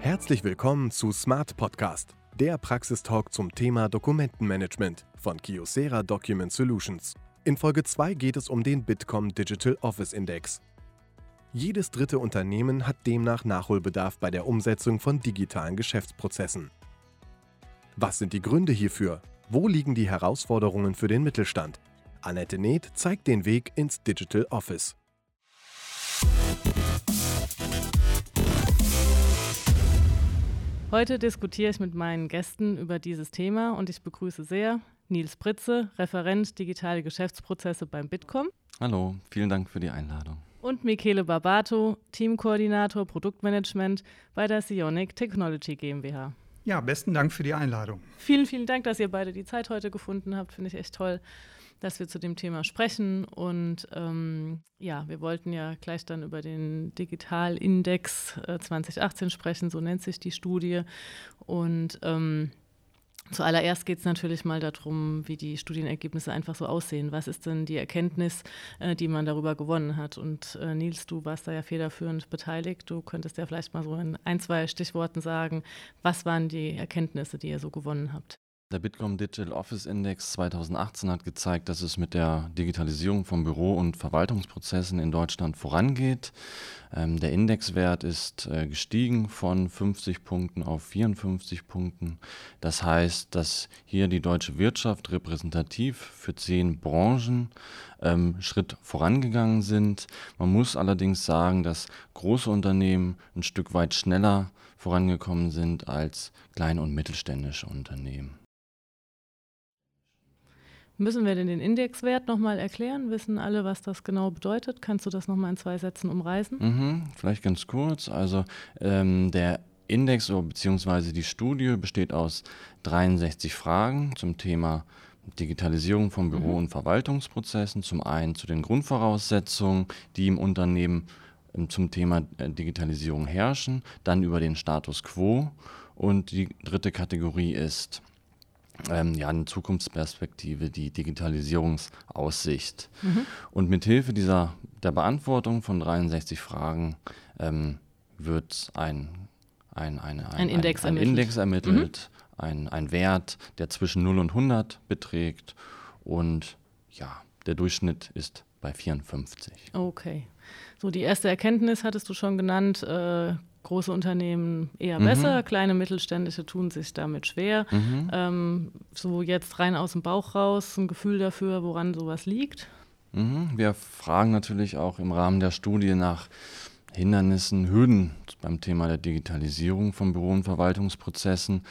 Herzlich willkommen zu Smart Podcast, der Praxistalk zum Thema Dokumentenmanagement von Kyocera Document Solutions. In Folge 2 geht es um den Bitkom Digital Office Index. Jedes dritte Unternehmen hat demnach Nachholbedarf bei der Umsetzung von digitalen Geschäftsprozessen. Was sind die Gründe hierfür? Wo liegen die Herausforderungen für den Mittelstand? Annette Neth zeigt den Weg ins Digital Office. Heute diskutiere ich mit meinen Gästen über dieses Thema und ich begrüße sehr Nils Pritze, Referent Digitale Geschäftsprozesse beim Bitkom. Hallo, vielen Dank für die Einladung. Und Michele Barbato, Teamkoordinator Produktmanagement bei der Sionic Technology GmbH. Ja, besten Dank für die Einladung. Vielen, vielen Dank, dass ihr beide die Zeit heute gefunden habt. Finde ich echt toll dass wir zu dem Thema sprechen. Und ähm, ja, wir wollten ja gleich dann über den Digitalindex äh, 2018 sprechen, so nennt sich die Studie. Und ähm, Zuallererst geht es natürlich mal darum, wie die Studienergebnisse einfach so aussehen. Was ist denn die Erkenntnis, äh, die man darüber gewonnen hat? Und äh, Nils, du warst da ja federführend beteiligt. Du könntest ja vielleicht mal so in ein, zwei Stichworten sagen, was waren die Erkenntnisse, die ihr so gewonnen habt? Der Bitkom Digital Office Index 2018 hat gezeigt, dass es mit der Digitalisierung von Büro- und Verwaltungsprozessen in Deutschland vorangeht. Ähm, der Indexwert ist äh, gestiegen von 50 Punkten auf 54 Punkten. Das heißt, dass hier die deutsche Wirtschaft repräsentativ für zehn Branchen ähm, Schritt vorangegangen sind. Man muss allerdings sagen, dass große Unternehmen ein Stück weit schneller vorangekommen sind als kleine und mittelständische Unternehmen. Müssen wir denn den Indexwert nochmal erklären? Wissen alle, was das genau bedeutet? Kannst du das nochmal in zwei Sätzen umreißen? Mhm, vielleicht ganz kurz. Also ähm, der Index bzw. die Studie besteht aus 63 Fragen zum Thema Digitalisierung von Büro- mhm. und Verwaltungsprozessen. Zum einen zu den Grundvoraussetzungen, die im Unternehmen ähm, zum Thema äh, Digitalisierung herrschen, dann über den Status quo und die dritte Kategorie ist ähm, ja, eine Zukunftsperspektive, die Digitalisierungsaussicht. Mhm. Und mithilfe dieser, der Beantwortung von 63 Fragen ähm, wird ein, ein, eine, ein, ein, Index ein, ermittelt, Index ermittelt mhm. ein, ein Wert, der zwischen 0 und 100 beträgt. Und ja, der Durchschnitt ist bei 54. Okay. So, die erste Erkenntnis hattest du schon genannt, äh, große Unternehmen eher mhm. besser, kleine mittelständische tun sich damit schwer. Mhm. Ähm, so jetzt rein aus dem Bauch raus, ein Gefühl dafür, woran sowas liegt? Mhm. Wir fragen natürlich auch im Rahmen der Studie nach Hindernissen, Hürden beim Thema der Digitalisierung von Büro- und Verwaltungsprozessen.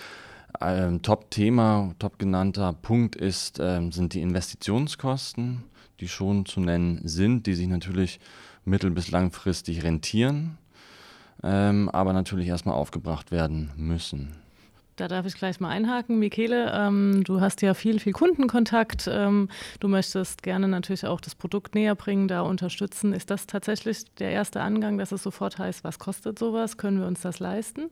Ein Top-Thema, top genannter Punkt ist, äh, sind die Investitionskosten, die schon zu nennen sind, die sich natürlich mittel- bis langfristig rentieren ähm, aber natürlich erstmal aufgebracht werden müssen. Da darf ich gleich mal einhaken. Michele, ähm, du hast ja viel, viel Kundenkontakt. Ähm, du möchtest gerne natürlich auch das Produkt näher bringen, da unterstützen. Ist das tatsächlich der erste Angang, dass es sofort heißt, was kostet sowas? Können wir uns das leisten?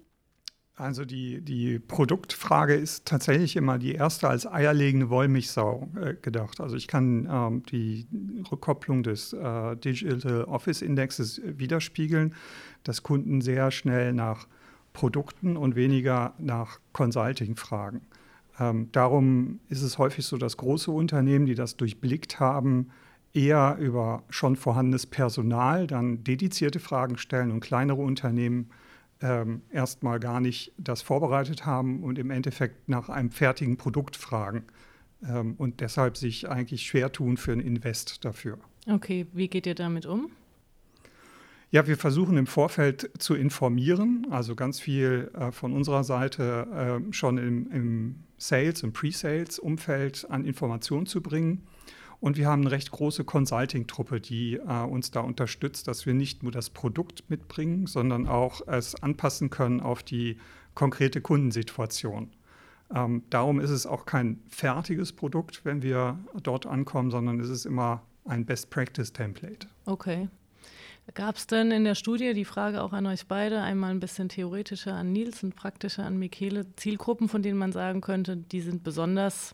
Also die, die Produktfrage ist tatsächlich immer die erste als eierlegende Wollmilchsau äh, gedacht. Also ich kann ähm, die Rückkopplung des äh, Digital Office Indexes widerspiegeln, dass Kunden sehr schnell nach Produkten und weniger nach Consulting fragen. Ähm, darum ist es häufig so, dass große Unternehmen, die das durchblickt haben, eher über schon vorhandenes Personal dann dedizierte Fragen stellen und kleinere Unternehmen ähm, erstmal gar nicht das vorbereitet haben und im Endeffekt nach einem fertigen Produkt fragen ähm, und deshalb sich eigentlich schwer tun für ein Invest dafür. Okay, wie geht ihr damit um? Ja, wir versuchen im Vorfeld zu informieren, also ganz viel äh, von unserer Seite äh, schon im, im Sales- und Pre-Sales-Umfeld an Informationen zu bringen und wir haben eine recht große Consulting-Truppe, die äh, uns da unterstützt, dass wir nicht nur das Produkt mitbringen, sondern auch es anpassen können auf die konkrete Kundensituation. Ähm, darum ist es auch kein fertiges Produkt, wenn wir dort ankommen, sondern es ist immer ein Best-Practice-Template. Okay. Gab es denn in der Studie, die Frage auch an euch beide, einmal ein bisschen theoretischer an Nils und praktischer an Michele, Zielgruppen, von denen man sagen könnte, die sind besonders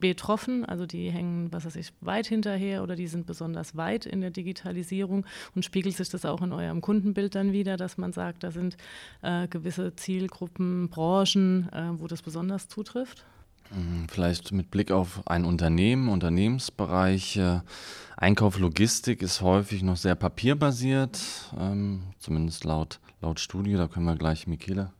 betroffen, also die hängen, was weiß ich, weit hinterher oder die sind besonders weit in der Digitalisierung und spiegelt sich das auch in eurem Kundenbild dann wieder, dass man sagt, da sind äh, gewisse Zielgruppen, Branchen, äh, wo das besonders zutrifft? Hm, vielleicht mit Blick auf ein Unternehmen, Unternehmensbereich. Äh, Einkauf, Logistik ist häufig noch sehr papierbasiert, ähm, zumindest laut, laut Studie. Da können wir gleich Michele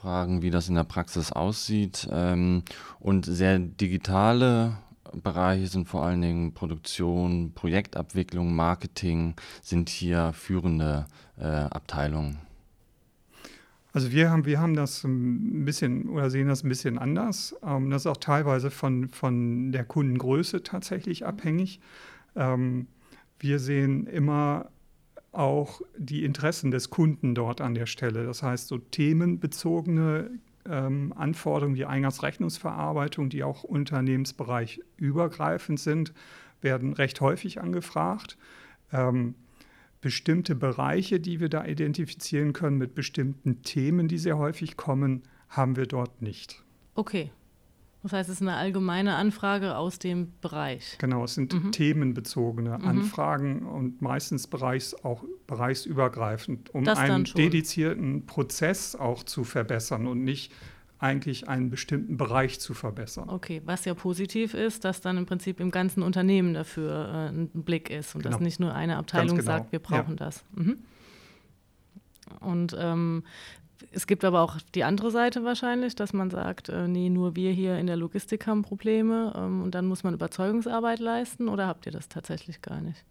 fragen, wie das in der Praxis aussieht. Ähm, und sehr digitale Bereiche sind vor allen Dingen Produktion, Projektabwicklung, Marketing, sind hier führende äh, Abteilungen. Also wir haben, wir haben das ein bisschen oder sehen das ein bisschen anders. Ähm, das ist auch teilweise von, von der Kundengröße tatsächlich abhängig. Ähm, wir sehen immer auch die Interessen des Kunden dort an der Stelle. Das heißt, so themenbezogene ähm, Anforderungen wie Eingangsrechnungsverarbeitung, die auch unternehmensbereich übergreifend sind, werden recht häufig angefragt. Ähm, bestimmte Bereiche, die wir da identifizieren können mit bestimmten Themen, die sehr häufig kommen, haben wir dort nicht. Okay. Das heißt, es ist eine allgemeine Anfrage aus dem Bereich. Genau, es sind mhm. themenbezogene mhm. Anfragen und meistens bereichs, auch bereichsübergreifend, um einen dedizierten Prozess auch zu verbessern und nicht eigentlich einen bestimmten Bereich zu verbessern. Okay, was ja positiv ist, dass dann im Prinzip im ganzen Unternehmen dafür äh, ein Blick ist und genau. dass nicht nur eine Abteilung genau. sagt, wir brauchen ja. das. Mhm. Und ähm, es gibt aber auch die andere Seite wahrscheinlich, dass man sagt, äh, nee, nur wir hier in der Logistik haben Probleme ähm, und dann muss man Überzeugungsarbeit leisten oder habt ihr das tatsächlich gar nicht?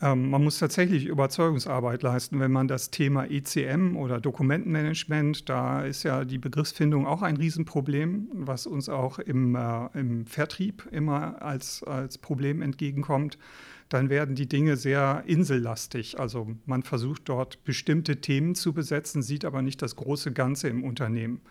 Ähm, man muss tatsächlich Überzeugungsarbeit leisten, wenn man das Thema ECM oder Dokumentenmanagement, da ist ja die Begriffsfindung auch ein Riesenproblem, was uns auch im, äh, im Vertrieb immer als, als Problem entgegenkommt. Dann werden die Dinge sehr insellastig. Also man versucht dort bestimmte Themen zu besetzen, sieht aber nicht das große Ganze im Unternehmen.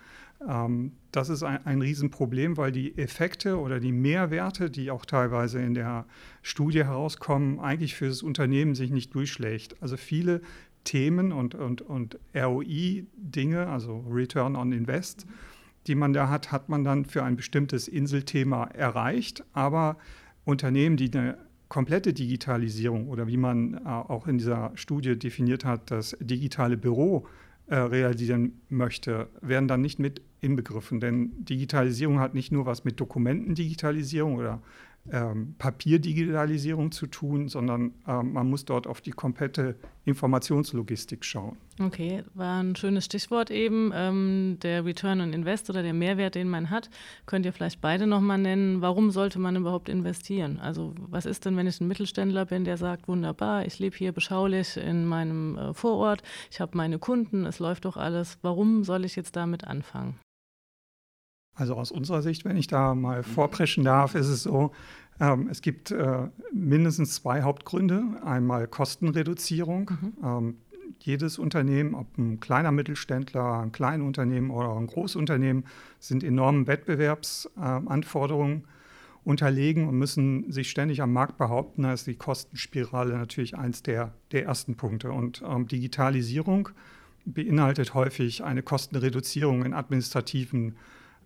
Ähm, das ist ein, ein Riesenproblem, weil die Effekte oder die Mehrwerte, die auch teilweise in der Studie herauskommen, eigentlich für das Unternehmen sich nicht durchschlägt. Also viele Themen und, und, und ROI-Dinge, also Return on Invest, die man da hat, hat man dann für ein bestimmtes Inselthema erreicht. Aber Unternehmen, die eine komplette Digitalisierung oder wie man äh, auch in dieser Studie definiert hat, das digitale Büro äh, realisieren möchte, werden dann nicht mit inbegriffen. Denn Digitalisierung hat nicht nur was mit Dokumentendigitalisierung oder ähm, Papierdigitalisierung zu tun, sondern ähm, man muss dort auf die komplette Informationslogistik schauen. Okay, war ein schönes Stichwort eben. Ähm, der Return on Invest oder der Mehrwert, den man hat, könnt ihr vielleicht beide nochmal nennen. Warum sollte man überhaupt investieren? Also was ist denn, wenn ich ein Mittelständler bin, der sagt, wunderbar, ich lebe hier beschaulich in meinem äh, Vorort, ich habe meine Kunden, es läuft doch alles. Warum soll ich jetzt damit anfangen? Also aus unserer Sicht, wenn ich da mal vorpreschen darf, ist es so, ähm, es gibt äh, mindestens zwei Hauptgründe. Einmal Kostenreduzierung. Mhm. Ähm, jedes Unternehmen, ob ein kleiner Mittelständler, ein Kleinunternehmen oder ein Großunternehmen, sind enormen Wettbewerbsanforderungen äh, unterlegen und müssen sich ständig am Markt behaupten. Da ist die Kostenspirale natürlich eins der, der ersten Punkte. Und ähm, Digitalisierung beinhaltet häufig eine Kostenreduzierung in administrativen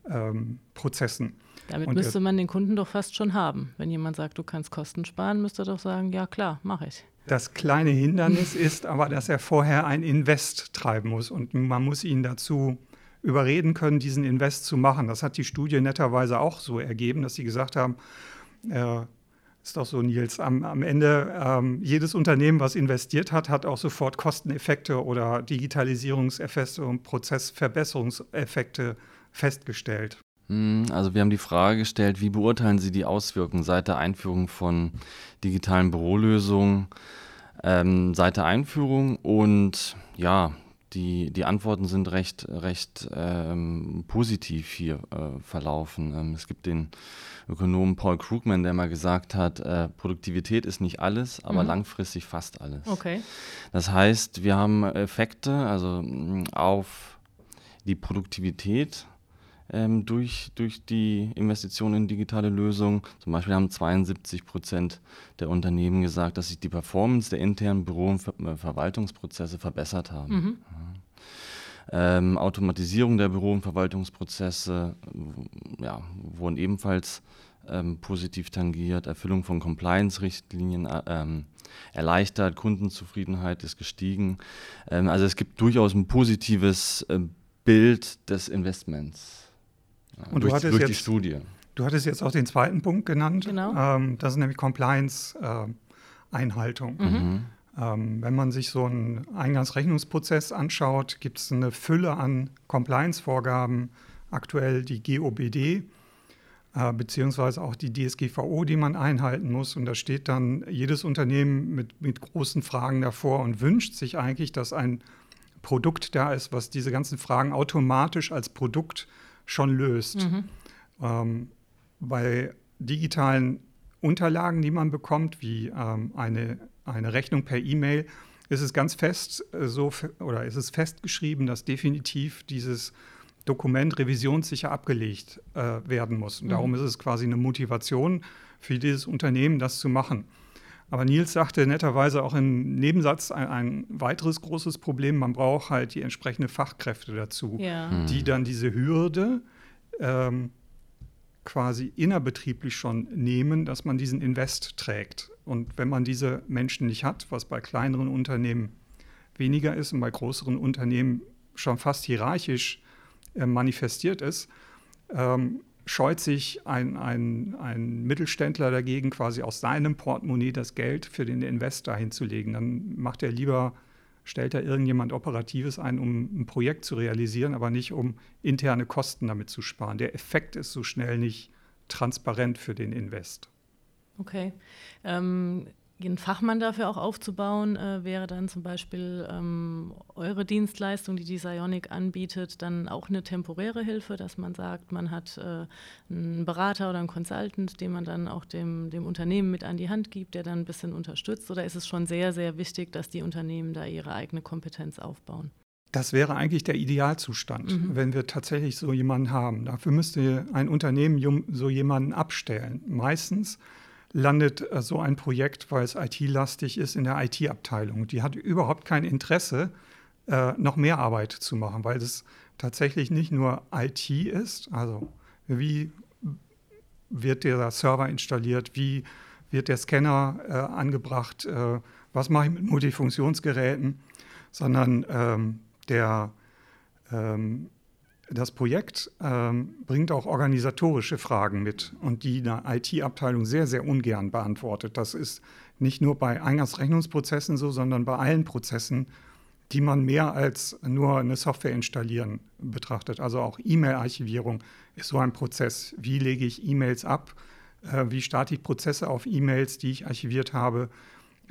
ähm, Prozessen. Damit und müsste man den Kunden doch fast schon haben. Wenn jemand sagt, du kannst Kosten sparen, müsste er doch sagen, ja klar, mache ich. Das kleine Hindernis ist aber, dass er vorher ein Invest treiben muss und man muss ihn dazu überreden können, diesen Invest zu machen. Das hat die Studie netterweise auch so ergeben, dass sie gesagt haben, äh, ist doch so, Nils, am, am Ende ähm, jedes Unternehmen, was investiert hat, hat auch sofort Kosteneffekte oder Digitalisierungseffekte und Prozessverbesserungseffekte festgestellt. Hm, also wir haben die Frage gestellt, wie beurteilen Sie die Auswirkungen seit der Einführung von digitalen Bürolösungen, ähm, seit der Einführung und ja, die, die Antworten sind recht, recht ähm, positiv hier äh, verlaufen. Ähm, es gibt den Ökonomen Paul Krugman, der mal gesagt hat, äh, Produktivität ist nicht alles, aber mhm. langfristig fast alles. Okay. Das heißt, wir haben Effekte also auf die Produktivität ähm, durch, durch die Investitionen in digitale Lösungen. Zum Beispiel haben 72 Prozent der Unternehmen gesagt, dass sich die Performance der internen Büro- und Ver äh, Verwaltungsprozesse verbessert haben. Mhm. Ähm, Automatisierung der Büro- und Verwaltungsprozesse ja, wurden ebenfalls ähm, positiv tangiert, Erfüllung von Compliance-Richtlinien äh, ähm, erleichtert, Kundenzufriedenheit ist gestiegen. Ähm, also es gibt durchaus ein positives äh, Bild des Investments und durch, durch jetzt, die Studie. Du hattest jetzt auch den zweiten Punkt genannt. Genau. Ähm, das ist nämlich Compliance-Einhaltung. Äh, mhm. ähm, wenn man sich so einen Eingangsrechnungsprozess anschaut, gibt es eine Fülle an Compliance-Vorgaben. Aktuell die GOBD, äh, beziehungsweise auch die DSGVO, die man einhalten muss. Und da steht dann jedes Unternehmen mit, mit großen Fragen davor und wünscht sich eigentlich, dass ein Produkt da ist, was diese ganzen Fragen automatisch als Produkt schon löst. Mhm. Ähm, bei digitalen Unterlagen, die man bekommt, wie ähm, eine, eine Rechnung per E-Mail, ist es ganz fest äh, so oder ist es festgeschrieben, dass definitiv dieses Dokument revisionssicher abgelegt äh, werden muss. Und mhm. darum ist es quasi eine Motivation für dieses Unternehmen, das zu machen. Aber Nils sagte netterweise auch im Nebensatz ein, ein weiteres großes Problem, man braucht halt die entsprechenden Fachkräfte dazu, ja. mhm. die dann diese Hürde ähm, quasi innerbetrieblich schon nehmen, dass man diesen Invest trägt. Und wenn man diese Menschen nicht hat, was bei kleineren Unternehmen weniger ist und bei größeren Unternehmen schon fast hierarchisch äh, manifestiert ist, ähm, scheut sich ein, ein, ein Mittelständler dagegen, quasi aus seinem Portemonnaie das Geld für den Investor hinzulegen. Dann macht er lieber stellt da irgendjemand Operatives ein, um ein Projekt zu realisieren, aber nicht um interne Kosten damit zu sparen. Der Effekt ist so schnell nicht transparent für den Invest. Okay. Ähm, einen Fachmann dafür auch aufzubauen, äh, wäre dann zum Beispiel ähm, eure Dienstleistung, die die Sionic anbietet, dann auch eine temporäre Hilfe, dass man sagt, man hat äh, einen Berater oder einen Consultant, den man dann auch dem, dem Unternehmen mit an die Hand gibt, der dann ein bisschen unterstützt? Oder ist es schon sehr, sehr wichtig, dass die Unternehmen da ihre eigene Kompetenz aufbauen? Das wäre eigentlich der Idealzustand, mhm. wenn wir tatsächlich so jemanden haben. Dafür müsste ein Unternehmen so jemanden abstellen. Meistens landet äh, so ein Projekt, weil es IT-lastig ist, in der IT-Abteilung. Die hat überhaupt kein Interesse, äh, noch mehr Arbeit zu machen, weil es tatsächlich nicht nur IT ist, also wie wird der Server installiert, wie wird der Scanner äh, angebracht, was mache ich mit Multifunktionsgeräten, sondern ähm, der ähm, das Projekt ähm, bringt auch organisatorische Fragen mit und die eine IT-Abteilung sehr, sehr ungern beantwortet. Das ist nicht nur bei Eingangsrechnungsprozessen so, sondern bei allen Prozessen, die man mehr als nur eine Software installieren betrachtet. Also auch E-Mail-Archivierung ist so ein Prozess. Wie lege ich E-Mails ab? Äh, wie starte ich Prozesse auf E-Mails, die ich archiviert habe?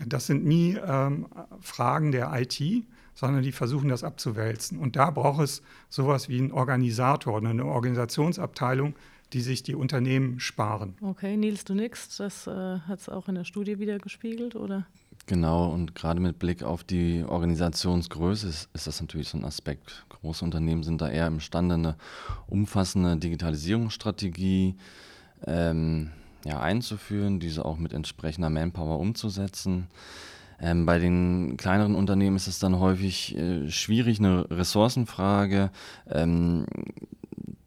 Das sind nie ähm, Fragen der IT, sondern die versuchen das abzuwälzen. Und da braucht es sowas wie einen Organisator, eine Organisationsabteilung, die sich die Unternehmen sparen. Okay, Nils, du nix, das äh, hat es auch in der Studie wieder gespiegelt, oder? Genau, und gerade mit Blick auf die Organisationsgröße ist, ist, das natürlich so ein Aspekt. Große Unternehmen sind da eher imstande, eine umfassende Digitalisierungsstrategie ähm, ja, einzuführen, diese auch mit entsprechender Manpower umzusetzen. Ähm, bei den kleineren Unternehmen ist es dann häufig äh, schwierig, eine Ressourcenfrage. Ähm,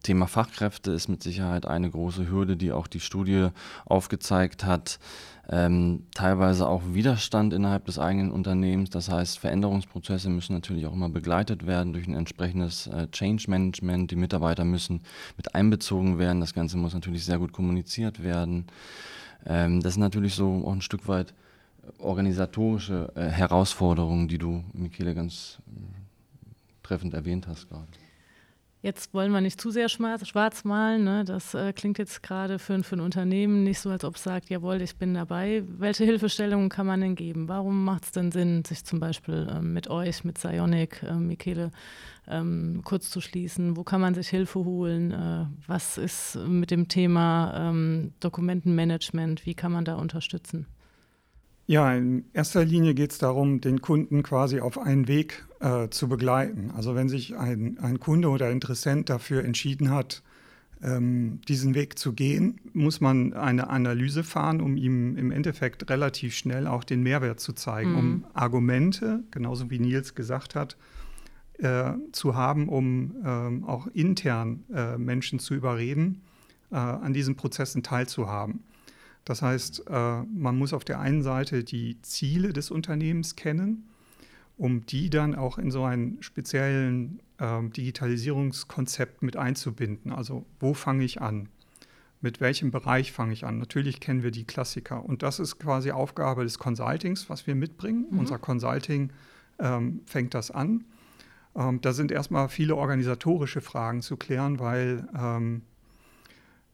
Thema Fachkräfte ist mit Sicherheit eine große Hürde, die auch die Studie aufgezeigt hat. Ähm, teilweise auch Widerstand innerhalb des eigenen Unternehmens. Das heißt, Veränderungsprozesse müssen natürlich auch immer begleitet werden durch ein entsprechendes äh, Change Management. Die Mitarbeiter müssen mit einbezogen werden. Das Ganze muss natürlich sehr gut kommuniziert werden. Ähm, das ist natürlich so auch ein Stück weit organisatorische äh, Herausforderungen, die du, Michele, ganz äh, treffend erwähnt hast gerade. Jetzt wollen wir nicht zu sehr schwarz malen. Ne? Das äh, klingt jetzt gerade für, für, ein Unternehmen nicht so, als ob es sagt, jawohl, ich bin dabei. Welche Hilfestellungen kann man denn geben? Warum macht es denn Sinn, sich zum Beispiel ähm, mit euch, mit Sionic, äh, Michele, ähm, kurz zu schließen? Wo kann man sich Hilfe holen? Äh, was ist mit dem Thema ähm, Dokumentenmanagement? Wie kann man da unterstützen? Ja, in erster Linie geht es darum, den Kunden quasi auf einen Weg äh, zu begleiten. Also wenn sich ein, ein Kunde oder Interessent dafür entschieden hat, ähm, diesen Weg zu gehen, muss man eine Analyse fahren, um ihm im Endeffekt relativ schnell auch den Mehrwert zu zeigen, mhm. um Argumente, genauso wie Nils gesagt hat, äh, zu haben, um ähm, auch intern äh, Menschen zu überreden, äh, an diesen Prozessen teilzuhaben. Das heißt, äh, man muss auf der einen Seite die Ziele des Unternehmens kennen, um die dann auch in so einen speziellen ähm, Digitalisierungskonzept mit einzubinden. Also wo fange ich an? Mit welchem Bereich fange ich an? Natürlich kennen wir die Klassiker. Und das ist quasi Aufgabe des Consultings, was wir mitbringen. Mhm. Unser Consulting ähm, fängt das an. Ähm, da sind erstmal viele organisatorische Fragen zu klären, weil ähm,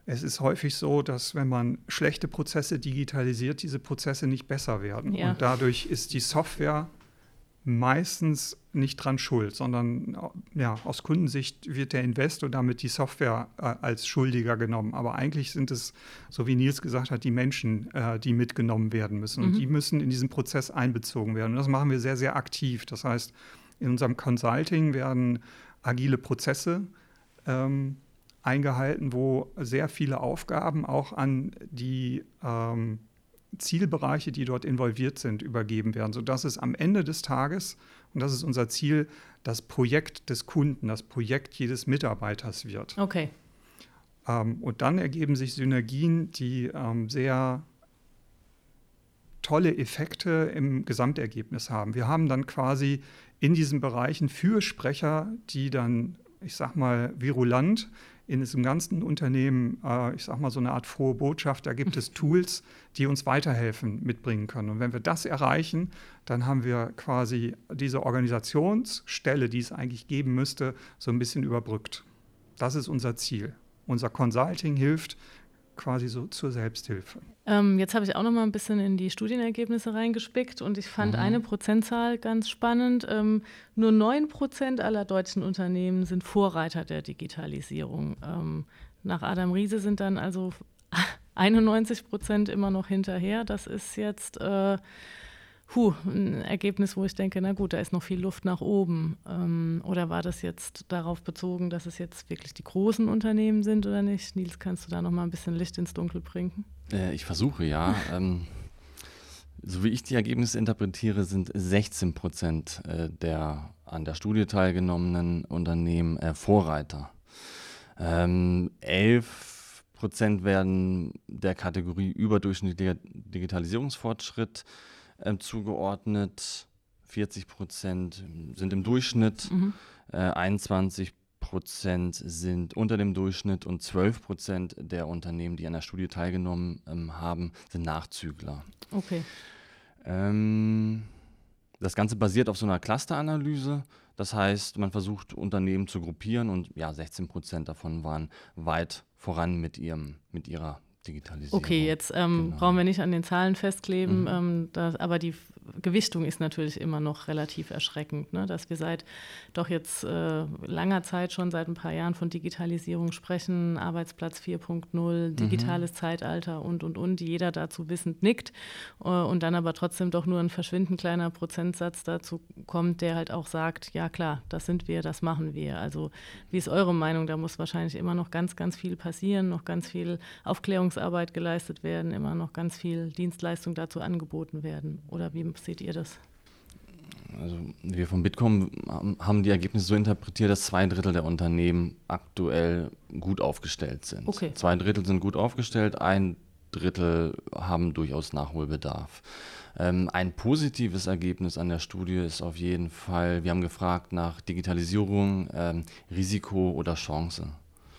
es ist häufig so, dass wenn man schlechte Prozesse digitalisiert, diese Prozesse nicht besser werden. Ja. Und dadurch ist die Software meistens nicht dran schuld, sondern ja, aus Kundensicht wird der Invest und damit die Software äh, als Schuldiger genommen. Aber eigentlich sind es, so wie Nils gesagt hat, die Menschen, äh, die mitgenommen werden müssen. Mhm. Und die müssen in diesen Prozess einbezogen werden. Und das machen wir sehr, sehr aktiv. Das heißt, in unserem Consulting werden agile Prozesse ähm, eingehalten, wo sehr viele Aufgaben auch an die ähm, Zielbereiche, die dort involviert sind, übergeben werden, sodass es am Ende des Tages, und das ist unser Ziel, das Projekt des Kunden, das Projekt jedes Mitarbeiters wird. Okay. Ähm, und dann ergeben sich Synergien, die ähm, sehr tolle Effekte im Gesamtergebnis haben. Wir haben dann quasi in diesen Bereichen Fürsprecher, die dann, ich sag mal, virulant in diesem ganzen Unternehmen, äh, ich sag mal, so eine Art frohe Botschaft. Da gibt es Tools, die uns weiterhelfen, mitbringen können. Und wenn wir das erreichen, dann haben wir quasi diese Organisationsstelle, die es eigentlich geben müsste, so ein bisschen überbrückt. Das ist unser Ziel. Unser Consulting hilft, quasi so zur Selbsthilfe. Ähm, jetzt habe ich auch noch mal ein bisschen in die Studienergebnisse reingespickt und ich fand mhm. eine Prozentzahl ganz spannend. Ähm, nur 9 Prozent aller deutschen Unternehmen sind Vorreiter der Digitalisierung. Ähm, nach Adam Riese sind dann also 91 Prozent immer noch hinterher. Das ist jetzt äh, puh, ein Ergebnis, wo ich denke, na gut, da ist noch viel Luft nach oben. Ähm, oder war das jetzt darauf bezogen, dass es jetzt wirklich die großen Unternehmen sind oder nicht? Nils, kannst du da noch mal ein bisschen Licht ins Dunkel bringen? Äh, ich versuche, ja. ähm, so wie ich die Ergebnisse interpretiere, sind 16 Prozent äh, der an der Studie teilgenommenen Unternehmen äh, Vorreiter. Ähm, 11 Prozent werden der Kategorie überdurchschnittlicher Digitalisierungsfortschritt äh, zugeordnet. 40 Prozent sind im Durchschnitt, mhm. äh, 21 Prozent sind unter dem Durchschnitt und 12 Prozent der Unternehmen, die an der Studie teilgenommen ähm, haben, sind Nachzügler. Okay. Ähm, das Ganze basiert auf so einer Clusteranalyse. Das heißt, man versucht Unternehmen zu gruppieren und ja, 16 Prozent davon waren weit voran mit, ihrem, mit ihrer Digitalisierung. Okay, jetzt ähm, genau. brauchen wir nicht an den Zahlen festkleben, mhm. ähm, das, aber die Gewichtung ist natürlich immer noch relativ erschreckend, ne? dass wir seit doch jetzt äh, langer Zeit schon seit ein paar Jahren von Digitalisierung sprechen, Arbeitsplatz 4.0, mhm. digitales mhm. Zeitalter und, und, und, jeder dazu wissend nickt äh, und dann aber trotzdem doch nur ein verschwindend kleiner Prozentsatz dazu kommt, der halt auch sagt, ja klar, das sind wir, das machen wir. Also wie ist eure Meinung? Da muss wahrscheinlich immer noch ganz, ganz viel passieren, noch ganz viel Aufklärungsarbeit geleistet werden, immer noch ganz viel Dienstleistung dazu angeboten werden. Oder wie seht ihr das? Also wir vom Bitkom haben die Ergebnisse so interpretiert, dass zwei Drittel der Unternehmen aktuell gut aufgestellt sind. Okay. Zwei Drittel sind gut aufgestellt, ein Drittel haben durchaus Nachholbedarf. Ähm, ein positives Ergebnis an der Studie ist auf jeden Fall, wir haben gefragt nach Digitalisierung, ähm, Risiko oder Chance.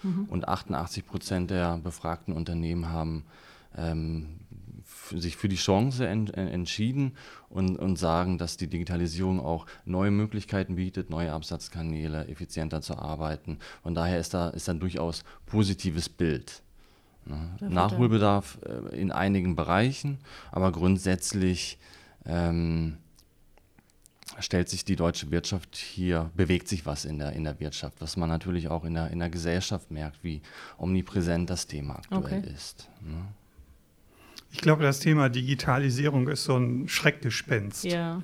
Mhm. Und 88 Prozent der befragten Unternehmen haben ähm, sich für die Chance en entschieden und, und sagen, dass die Digitalisierung auch neue Möglichkeiten bietet, neue Absatzkanäle, effizienter zu arbeiten. Und daher ist da, ist da durchaus positives Bild. Ne? Nachholbedarf äh, in einigen Bereichen, aber grundsätzlich ähm, stellt sich die deutsche Wirtschaft hier, bewegt sich was in der, in der Wirtschaft, was man natürlich auch in der, in der Gesellschaft merkt, wie omnipräsent das Thema aktuell okay. ist. Ne? Ich glaube, das Thema Digitalisierung ist so ein Schreckgespenst. Ja.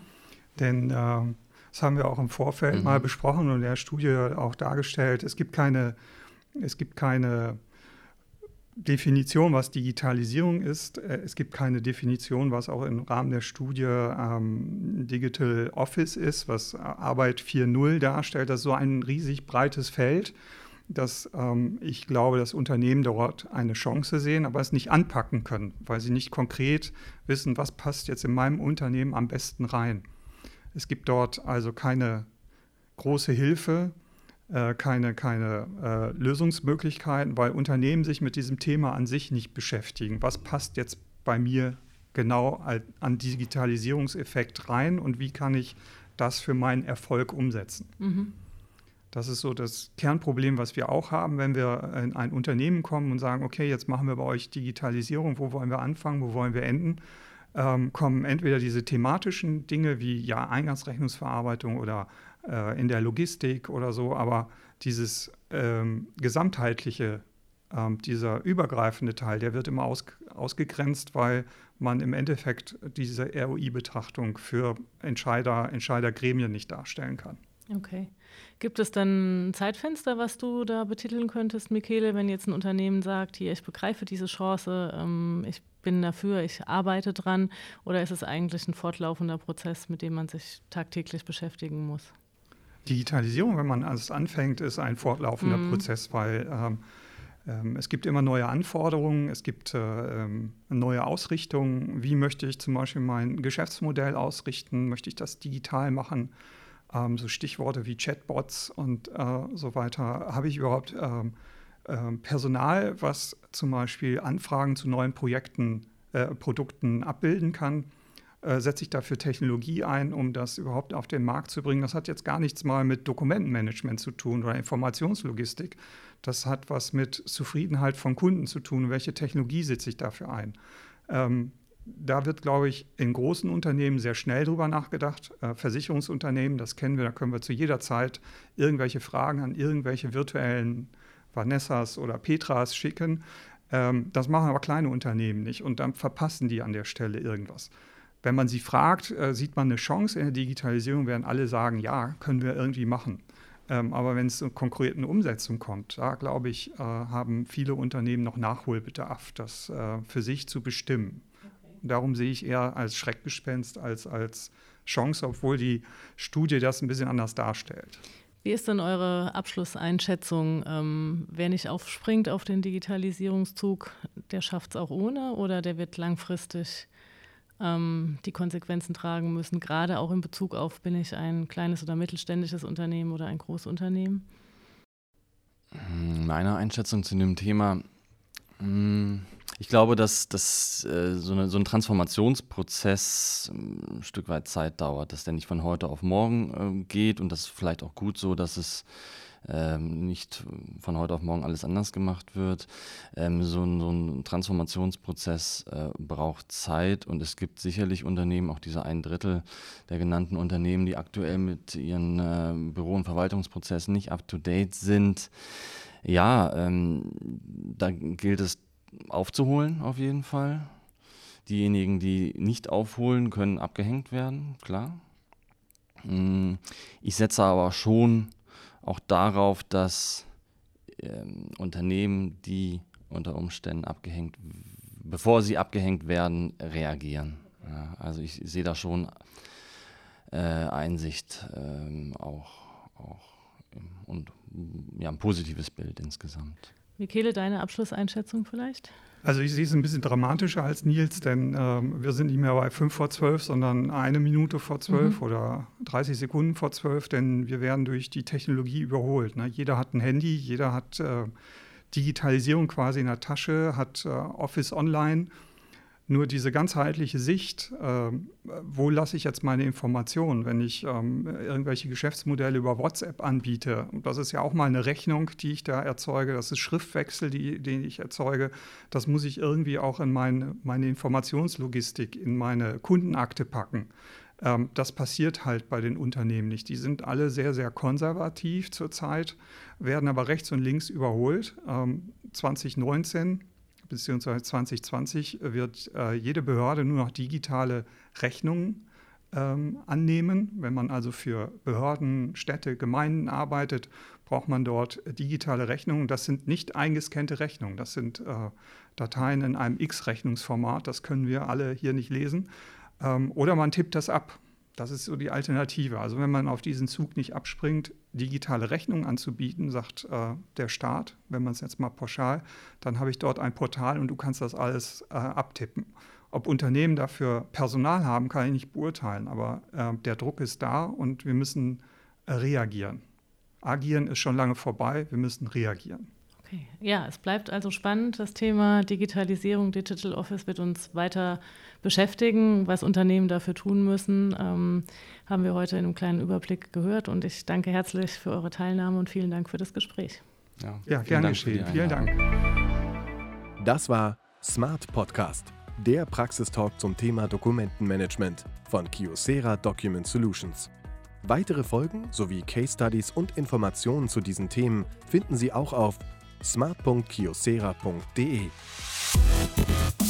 Denn äh, das haben wir auch im Vorfeld mhm. mal besprochen und in der Studie auch dargestellt. Es gibt keine, es gibt keine Definition, was Digitalisierung ist. Äh, es gibt keine Definition, was auch im Rahmen der Studie ähm, Digital Office ist, was Arbeit 4.0 darstellt. Das ist so ein riesig breites Feld, dass ähm, ich glaube, dass Unternehmen dort eine Chance sehen, aber es nicht anpacken können, weil sie nicht konkret wissen, was passt jetzt in meinem Unternehmen am besten rein. Es gibt dort also keine große Hilfe, äh, keine, keine äh, Lösungsmöglichkeiten, weil Unternehmen sich mit diesem Thema an sich nicht beschäftigen. Was passt jetzt bei mir genau an Digitalisierungseffekt rein und wie kann ich das für meinen Erfolg umsetzen? Mhm. Das ist so das Kernproblem, was wir auch haben, wenn wir in ein Unternehmen kommen und sagen, okay, jetzt machen wir bei euch Digitalisierung, wo wollen wir anfangen, wo wollen wir enden? Ähm, kommen entweder diese thematischen Dinge wie ja Eingangsrechnungsverarbeitung oder äh, in der Logistik oder so, aber dieses ähm, gesamtheitliche, ähm, dieser übergreifende Teil, der wird immer aus, ausgegrenzt, weil man im Endeffekt diese ROI-Betrachtung für Entscheider, Entscheidergremien nicht darstellen kann. Okay. Gibt es dann ein Zeitfenster, was du da betiteln könntest, Michele, wenn jetzt ein Unternehmen sagt, hier, ich begreife diese Chance, ähm, ich bin dafür, ich arbeite dran, oder ist es eigentlich ein fortlaufender Prozess, mit dem man sich tagtäglich beschäftigen muss? Digitalisierung, wenn man alles anfängt, ist ein fortlaufender mhm. Prozess, weil ähm, ähm, es gibt immer neue Anforderungen, es gibt äh, ähm, neue Ausrichtungen. Wie möchte ich zum Beispiel mein Geschäftsmodell ausrichten? Möchte ich das digital machen? Ähm, so Stichworte wie Chatbots und äh, so weiter. Habe ich überhaupt ähm, äh, Personal, was zum Beispiel Anfragen zu neuen Projekten, äh, Produkten abbilden kann? Äh, setze ich dafür Technologie ein, um das überhaupt auf den Markt zu bringen. Das hat jetzt gar nichts mal mit Dokumentenmanagement zu tun oder Informationslogistik. Das hat was mit Zufriedenheit von Kunden zu tun. Welche Technologie setze ich dafür ein? Ähm, da wird, glaube ich, in großen Unternehmen sehr schnell drüber nachgedacht. Äh, Versicherungsunternehmen, das kennen wir, da können wir zu jeder Zeit irgendwelche Fragen an irgendwelche virtuellen Vanessas oder Petras schicken. Ähm, das machen aber kleine Unternehmen nicht und dann verpassen die an der Stelle irgendwas. Wenn man sie fragt, äh, sieht man eine Chance in der Digitalisierung, werden alle sagen, ja, können wir irgendwie machen. Ähm, aber wenn es zur konkreten Umsetzung kommt, da glaube ich, äh, haben viele Unternehmen noch Nachholbedarf, das für sich zu bestimmen. Darum sehe ich eher als Schreckgespenst als als Chance, obwohl die Studie das ein bisschen anders darstellt. Wie ist denn eure Abschlusseinschätzung? Ähm, wer nicht aufspringt auf den Digitalisierungszug, der schafft es auch ohne oder der wird langfristig ähm, die Konsequenzen tragen müssen, gerade auch in Bezug auf, bin ich ein kleines oder mittelständisches Unternehmen oder ein Großunternehmen? Hm, meine Einschätzung zu dem Thema, hm, ich glaube, dass, dass äh, so, eine, so, ein Transformationsprozess hm, ein Stück weit Zeit dauert, dass der nicht von heute auf morgen äh, geht und das ist vielleicht auch gut so, dass es ähm, nicht von heute auf morgen alles anders gemacht wird. Ähm, so, ein, so, ein, Transformationsprozess äh, braucht Zeit und es gibt sicherlich Unternehmen, auch diese ein Drittel der genannten Unternehmen, die aktuell mit ihren äh, Büro- und Verwaltungsprozessen nicht up-to-date sind. Ja, ähm, da gilt es aufzuholen auf jeden Fall. Diejenigen, die nicht aufholen, können abgehängt werden, klar. Hm, ich setze aber schon auch darauf, dass ähm, Unternehmen, die unter Umständen abgehängt, bevor sie abgehängt werden, reagieren. Ja, also ich sehe da schon äh, Einsicht ähm, auch, auch und ja, ein positives Bild insgesamt. Michele, deine Abschlusseinschätzung vielleicht? Also ich sehe es ein bisschen dramatischer als Nils, denn ähm, wir sind nicht mehr bei 5 vor 12, sondern eine Minute vor 12 mhm. oder 30 Sekunden vor 12, denn wir werden durch die Technologie überholt. Ne? Jeder hat ein Handy, jeder hat äh, Digitalisierung quasi in der Tasche, hat äh, Office Online nur diese ganzheitliche Sicht, äh, wo lasse ich jetzt meine Informationen, wenn ich ähm, irgendwelche Geschäftsmodelle über WhatsApp anbiete. Und das ist ja auch mal eine Rechnung, die ich da erzeuge. Das ist Schriftwechsel, die, den ich erzeuge. Das muss ich irgendwie auch in meine, meine Informationslogistik, in meine Kundenakte packen. Ähm, das passiert halt bei den Unternehmen nicht. Die sind alle sehr, sehr konservativ zurzeit, werden aber rechts und links überholt. Ähm, 2019 beziehungsweise 2020 wird äh, jede Behörde nur noch digitale Rechnungen ähm, annehmen. Wenn man also für Behörden, Städte, Gemeinden arbeitet, braucht man dort digitale Rechnungen. Das sind nicht eingescannte Rechnungen, das sind äh, Dateien in einem X-Rechnungsformat. Das können wir alle hier nicht lesen. Ähm, oder man tippt das ab. Das ist so die Alternative. Also wenn man auf diesen Zug nicht abspringt, digitale Rechnungen anzubieten, sagt äh, der Staat, wenn man es jetzt mal pauschal, dann habe ich dort ein Portal und du kannst das alles äh, abtippen. Ob Unternehmen dafür Personal haben, kann ich nicht beurteilen, aber äh, der Druck ist da und wir müssen äh, reagieren. Agieren ist schon lange vorbei, wir müssen reagieren. Okay. Ja, es bleibt also spannend. Das Thema Digitalisierung, Digital Office wird uns weiter beschäftigen. Was Unternehmen dafür tun müssen, ähm, haben wir heute in einem kleinen Überblick gehört. Und ich danke herzlich für eure Teilnahme und vielen Dank für das Gespräch. Ja, ja gerne geschehen. Vielen Dank. Das war Smart Podcast, der Praxistalk zum Thema Dokumentenmanagement von Kiosera Document Solutions. Weitere Folgen sowie Case Studies und Informationen zu diesen Themen finden Sie auch auf smart.kiosera.de.